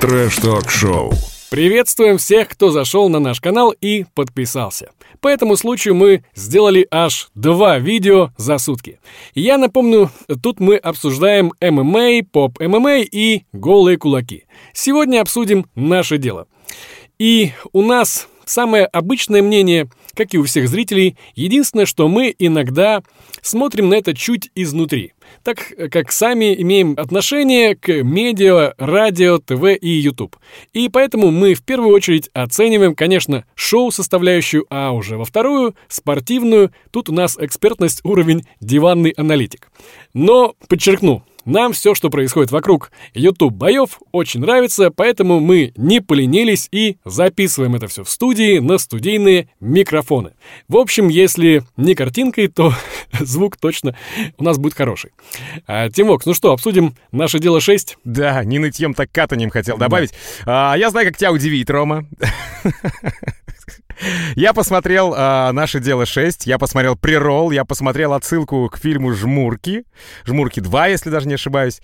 Трэш-ток-шоу. Приветствуем всех, кто зашел на наш канал и подписался. По этому случаю мы сделали аж два видео за сутки. Я напомню, тут мы обсуждаем ММА, поп-ММА и голые кулаки. Сегодня обсудим наше дело. И у нас самое обычное мнение, как и у всех зрителей, единственное, что мы иногда смотрим на это чуть изнутри, так как сами имеем отношение к медиа, радио, ТВ и YouTube. И поэтому мы в первую очередь оцениваем, конечно, шоу-составляющую, а уже во вторую — спортивную. Тут у нас экспертность уровень диванный аналитик. Но, подчеркну, нам все, что происходит вокруг YouTube боев, очень нравится, поэтому мы не поленились и записываем это все в студии на студийные микрофоны. В общем, если не картинкой, то звук точно у нас будет хороший. А, Тимок, ну что, обсудим наше дело 6? Да, не нытьем, так катанием хотел добавить. А, я знаю, как тебя удивить, Рома. Я посмотрел а, «Наше дело 6», я посмотрел «Прирол», я посмотрел отсылку к фильму «Жмурки», «Жмурки 2», если даже не ошибаюсь.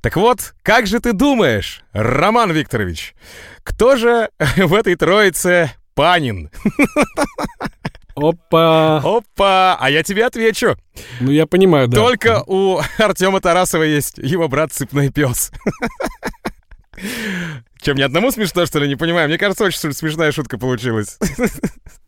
Так вот, как же ты думаешь, Роман Викторович, кто же в этой троице Панин? Опа! Опа! А я тебе отвечу. Ну, я понимаю, да. Только у Артема Тарасова есть его брат Цыпной Пес. Чем, ни одному смешно, что ли, не понимаю? Мне кажется, очень смешная шутка получилась.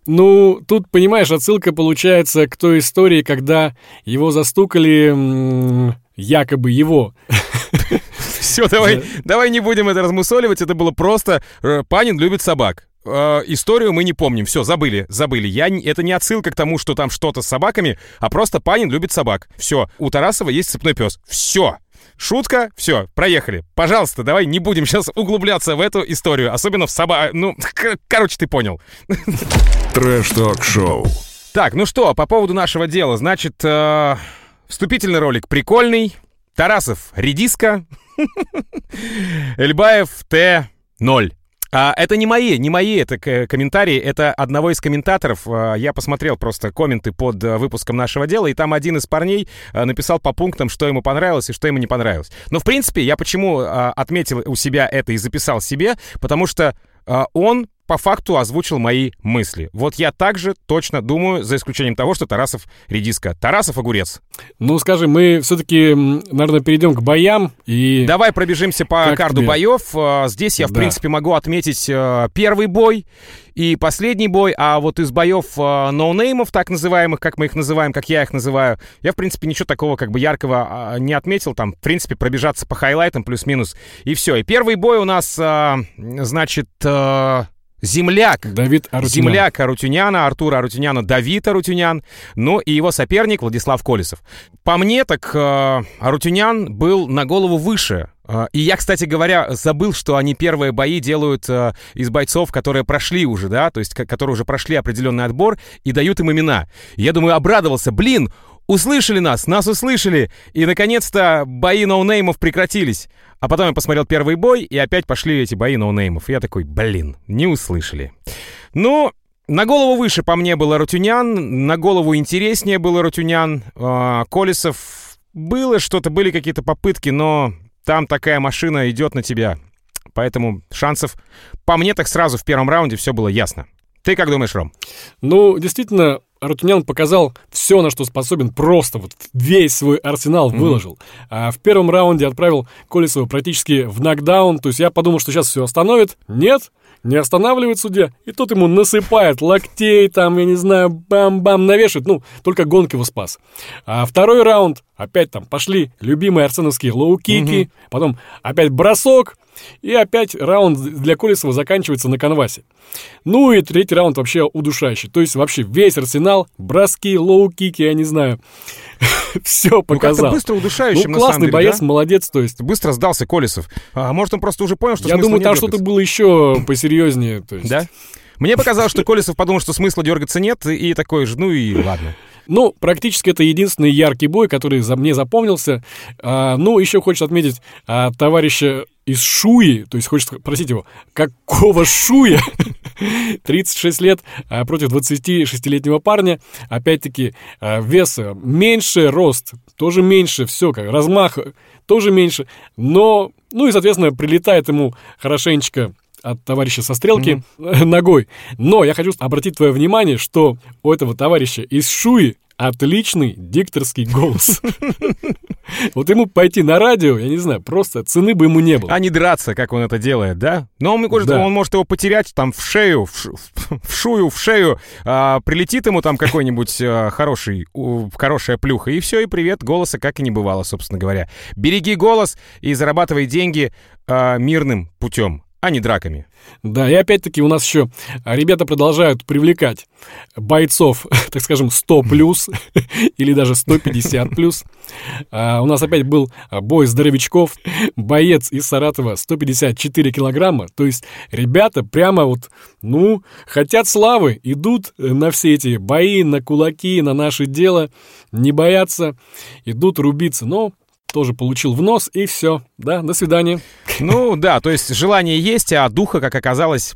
Ну, тут, понимаешь, отсылка получается к той истории, когда его застукали, якобы его. Все, давай, давай не будем это размусоливать, это было просто э, «Панин любит собак». Э, историю мы не помним, все, забыли, забыли. Я, это не отсылка к тому, что там что-то с собаками, а просто Панин любит собак. Все, у Тарасова есть цепной пес. Все, Шутка, все, проехали. Пожалуйста, давай не будем сейчас углубляться в эту историю, особенно в соба... Ну, короче, ты понял. Трэш-ток-шоу. Так, ну что, по поводу нашего дела. Значит, э, вступительный ролик прикольный. Тарасов редиска. Эльбаев Т-0. А, это не мои, не мои это комментарии, это одного из комментаторов. А, я посмотрел просто комменты под а, выпуском нашего дела, и там один из парней а, написал по пунктам, что ему понравилось и что ему не понравилось. Но, в принципе, я почему отметил у себя это и записал себе, потому что он по факту озвучил мои мысли. Вот я также точно думаю, за исключением того, что Тарасов редиска. Тарасов огурец. Ну, скажи, мы все-таки, наверное, перейдем к боям и... Давай пробежимся по как карду тебе? боев. А, здесь я, в да. принципе, могу отметить а, первый бой и последний бой, а вот из боев а, ноунеймов, так называемых, как мы их называем, как я их называю, я, в принципе, ничего такого как бы яркого не отметил. Там, в принципе, пробежаться по хайлайтам плюс-минус, и все. И первый бой у нас, значит земляк. Давид Арутюнян. Земляк Арутюняна, Артура Арутюняна, Давид Арутюнян, ну и его соперник Владислав Колесов. По мне, так э, Арутюнян был на голову выше э, и я, кстати говоря, забыл, что они первые бои делают э, из бойцов, которые прошли уже, да, то есть которые уже прошли определенный отбор и дают им имена. Я думаю, обрадовался, блин, услышали нас, нас услышали, и наконец-то бои ноунеймов прекратились. А потом я посмотрел первый бой, и опять пошли эти бои ноунеймов. И я такой, блин, не услышали. Ну, на голову выше по мне был Рутюнян, на голову интереснее был Рутюнян. Э, Колесов было что-то, были какие-то попытки, но там такая машина идет на тебя. Поэтому шансов, по мне так сразу в первом раунде все было ясно. Ты как думаешь, Ром? Ну, действительно, Рутинян показал все, на что способен, просто вот весь свой арсенал выложил. Mm-hmm. А в первом раунде отправил Колесова практически в нокдаун, то есть я подумал, что сейчас все остановит. Нет, не останавливает судья, и тут ему насыпает локтей, там, я не знаю, бам-бам, навешивает, ну, только гонг его спас. А второй раунд, опять там пошли любимые арсеновские лоу-кики, угу. потом опять бросок, и опять раунд для Колесова заканчивается на канвасе. Ну и третий раунд вообще удушающий. То есть вообще весь арсенал, броски, лоу-кики, я не знаю. Все показал. Ну, быстро удушающим, ну, классный деле, боец, да? молодец, то есть. Быстро сдался Колесов. А может, он просто уже понял, что Я думаю, там что-то было еще посерьезнее. То есть. Да? Мне показалось, что Колесов подумал, что смысла дергаться нет, и такой же, ну и ладно. Ну, практически это единственный яркий бой, который за мне запомнился. А, ну, еще хочется отметить а, товарища из Шуи, то есть хочется спросить его, какого Шуя? 36 лет а, против 26-летнего парня. Опять-таки, а, вес меньше, рост тоже меньше, все как размах тоже меньше. Но Ну и, соответственно, прилетает ему хорошенечко от товарища со стрелки mm-hmm. ногой. Но я хочу обратить твое внимание, что у этого товарища из Шуи отличный дикторский голос. Вот ему пойти на радио, я не знаю, просто цены бы ему не было. А не драться, как он это делает, да? Но он, может, да. он может его потерять там в шею, в, в шую, в шею, а, прилетит ему там какой-нибудь а, хороший, у, хорошая плюха, и все, и привет, голоса как и не бывало, собственно говоря. Береги голос и зарабатывай деньги а, мирным путем а не драками. Да, и опять-таки у нас еще ребята продолжают привлекать бойцов, так скажем, 100 плюс или даже 150 плюс. А, у нас опять был бой здоровячков, боец из Саратова 154 килограмма. То есть ребята прямо вот, ну, хотят славы, идут на все эти бои, на кулаки, на наше дело, не боятся, идут рубиться. Но тоже получил в нос, и все. Да, до свидания. Ну да, то есть желание есть, а духа, как оказалось,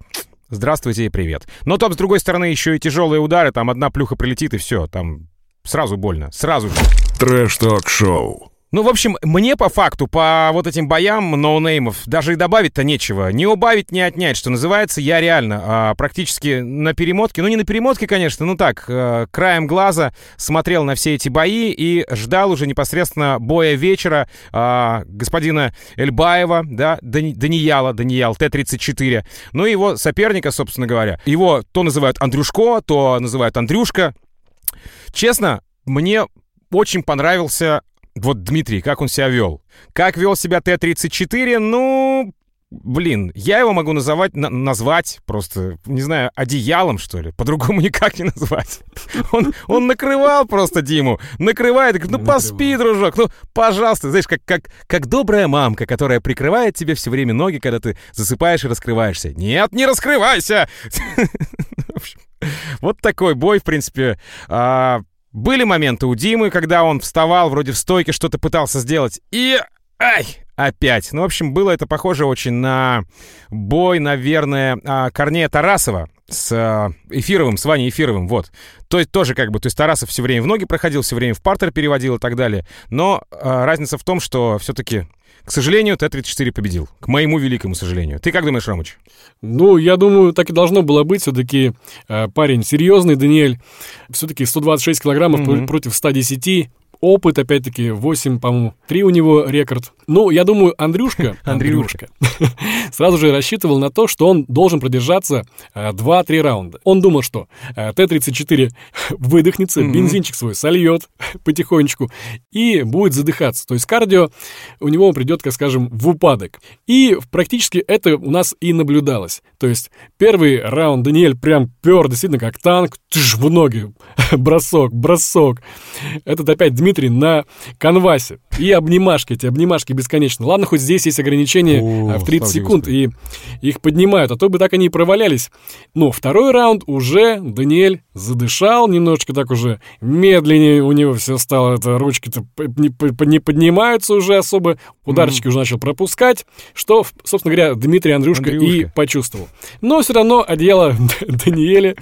здравствуйте и привет. Но там, с другой стороны, еще и тяжелые удары, там одна плюха прилетит, и все, там сразу больно, сразу же. Трэш-ток-шоу. Ну, в общем, мне по факту, по вот этим боям ноунеймов, даже и добавить-то нечего. Не убавить, не отнять, что называется. Я реально а, практически на перемотке, ну не на перемотке, конечно, ну так, а, краем глаза смотрел на все эти бои и ждал уже непосредственно боя вечера а, господина Эльбаева, да, Дани, Данияла, Даниял, Т-34. Ну и его соперника, собственно говоря. Его то называют Андрюшко, то называют Андрюшка. Честно, мне очень понравился вот Дмитрий, как он себя вел? Как вел себя Т-34? Ну, блин, я его могу называть, на, назвать просто, не знаю, одеялом, что ли. По-другому никак не назвать. Он, он накрывал просто Диму. Накрывает, говорит, ну поспи, дружок, ну, пожалуйста. Знаешь, как, как, как добрая мамка, которая прикрывает тебе все время ноги, когда ты засыпаешь и раскрываешься. Нет, не раскрывайся! Вот такой бой, в принципе. Были моменты у Димы, когда он вставал, вроде в стойке что-то пытался сделать, и... Ай! Опять. Ну, в общем, было это похоже очень на бой, наверное, а, Корнея Тарасова с Эфировым, с Ваней Эфировым, вот. То есть тоже как бы, то есть Тарасов все время в ноги проходил, все время в партер переводил и так далее. Но а, разница в том, что все-таки к сожалению, Т-34 победил. К моему великому сожалению. Ты как думаешь, Ромыч? Ну, я думаю, так и должно было быть. Все-таки э, парень серьезный, Даниэль. Все-таки 126 килограммов mm-hmm. против 110 опыт, опять-таки, 8, по-моему, 3 у него рекорд. Ну, я думаю, Андрюшка, Андрюшка, сразу же рассчитывал на то, что он должен продержаться 2-3 э, раунда. Он думал, что э, Т-34 выдохнется, бензинчик свой сольет потихонечку и будет задыхаться. То есть кардио у него придет, как скажем, в упадок. И практически это у нас и наблюдалось. То есть первый раунд Даниэль прям пер, действительно, как танк, тш, в ноги, бросок, бросок. Этот опять Дмитрий на канвасе. И обнимашки, эти обнимашки бесконечно. Ладно, хоть здесь есть ограничения О, а, в 30 секунд, и их поднимают, а то бы так они и провалялись. Но второй раунд уже Даниэль задышал немножечко так уже медленнее у него все стало, это ручки-то не, не поднимаются уже особо, ударчики mm-hmm. уже начал пропускать, что, собственно говоря, Дмитрий Андрюшка, Андрюшка. и почувствовал. Но все равно одеяло Даниэля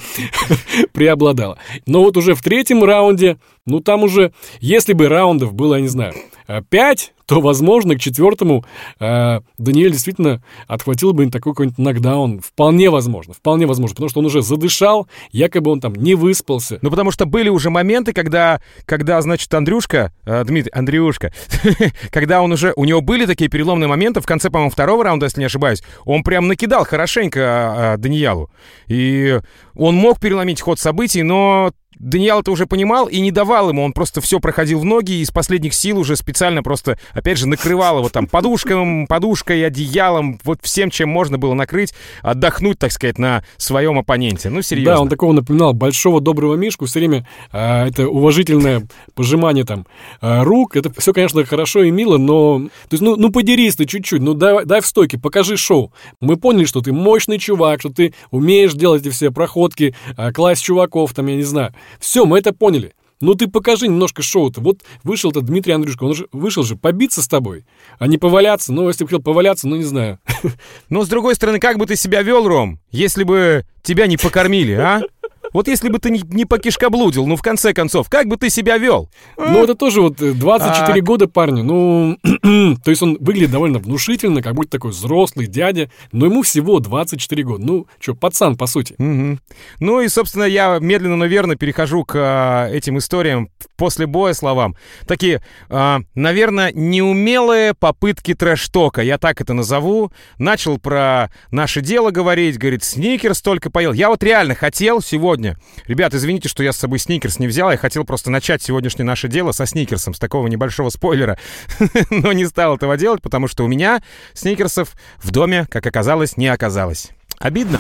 преобладало. Но вот уже в третьем раунде, ну там уже, если бы раундов было, я не знаю, 5, то, возможно, к четвертому э, Даниэль действительно отхватил бы такой какой-нибудь нокдаун. Вполне возможно, вполне возможно, потому что он уже задышал, якобы он там не выспался. Ну, потому что были уже моменты, когда, когда значит, Андрюшка, э, Дмитрий, Андрюшка, когда он уже, у него были такие переломные моменты, в конце, по-моему, второго раунда, если не ошибаюсь, он прям накидал хорошенько э, Даниялу. И он мог переломить ход событий, но Даниэл это уже понимал и не давал ему, он просто все проходил в ноги и из последних сил уже специально просто, опять же, накрывал его там подушком, подушкой, одеялом, вот всем, чем можно было накрыть, отдохнуть, так сказать, на своем оппоненте. Ну, серьезно. Да, он такого напоминал большого доброго Мишку, все время а, это уважительное пожимание там а, рук, это все, конечно, хорошо и мило, но, то есть, ну, ну подерись ты чуть-чуть, ну, дай, дай в стойке, покажи шоу. Мы поняли, что ты мощный чувак, что ты умеешь делать эти все проходки, а, класть чуваков, там, я не знаю. Все, мы это поняли. Ну ты покажи немножко шоу-то. Вот вышел-то Дмитрий Андрюшка, он же вышел же побиться с тобой, а не поваляться. Ну, если бы хотел поваляться, ну не знаю. Но с другой стороны, как бы ты себя вел, Ром, если бы тебя не покормили, а? Вот если бы ты не, не покишкоблудил, ну, в конце концов, как бы ты себя вел? Ну, это тоже вот 24 а... года парню. Ну, то есть он выглядит довольно внушительно, как будто такой взрослый дядя, но ему всего 24 года. Ну, что, пацан, по сути. Угу. Ну и, собственно, я медленно, но верно перехожу к а, этим историям после боя словам. Такие, а, наверное, неумелые попытки трэш-тока, я так это назову. Начал про наше дело говорить, говорит, сникерс только поел. Я вот реально хотел сегодня, ребят, извините, что я с собой сникерс не взял, я хотел просто начать сегодняшнее наше дело со сникерсом, с такого небольшого спойлера, но не стал этого делать, потому что у меня сникерсов в доме, как оказалось, не оказалось. Обидно.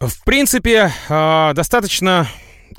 В принципе, э, достаточно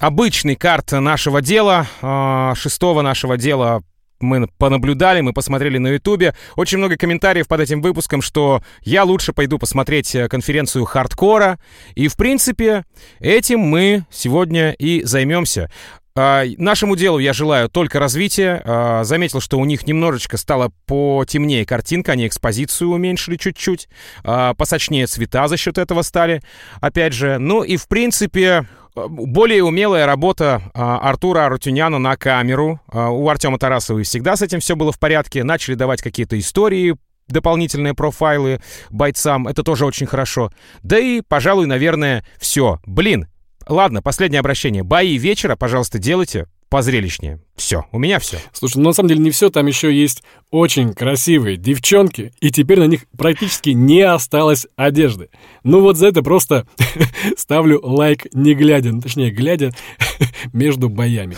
обычный карт нашего дела, э, шестого нашего дела мы понаблюдали, мы посмотрели на Ютубе. Очень много комментариев под этим выпуском, что я лучше пойду посмотреть э, конференцию хардкора. И, в принципе, этим мы сегодня и займемся. А, нашему делу я желаю только развития. А, заметил, что у них немножечко стала потемнее картинка, они экспозицию уменьшили чуть-чуть, а, посочнее цвета за счет этого стали, опять же. Ну и, в принципе, более умелая работа а, Артура Арутюняна на камеру. А, у Артема Тарасова всегда с этим все было в порядке. Начали давать какие-то истории, дополнительные профайлы бойцам. Это тоже очень хорошо. Да и, пожалуй, наверное, все. Блин, ладно, последнее обращение. Бои вечера, пожалуйста, делайте позрелищнее. Все, у меня все. Слушай, ну на самом деле не все, там еще есть очень красивые девчонки, и теперь на них практически не осталось одежды. Ну вот за это просто ставлю лайк не глядя, ну, точнее глядя между боями.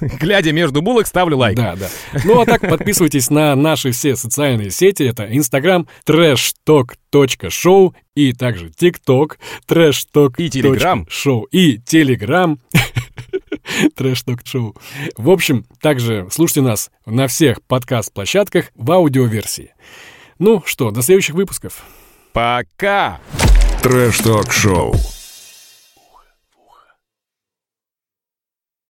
Глядя между булок, ставлю лайк. Да, да. Ну а так подписывайтесь на наши все социальные сети. Это Инстаграм trashtalk.show и также ТикТок trashtalk. И Телеграм. Трэш-ток-шоу. В общем, также слушайте нас на всех подкаст-площадках в аудиоверсии. Ну что, до следующих выпусков. Пока! Трэш-ток-шоу.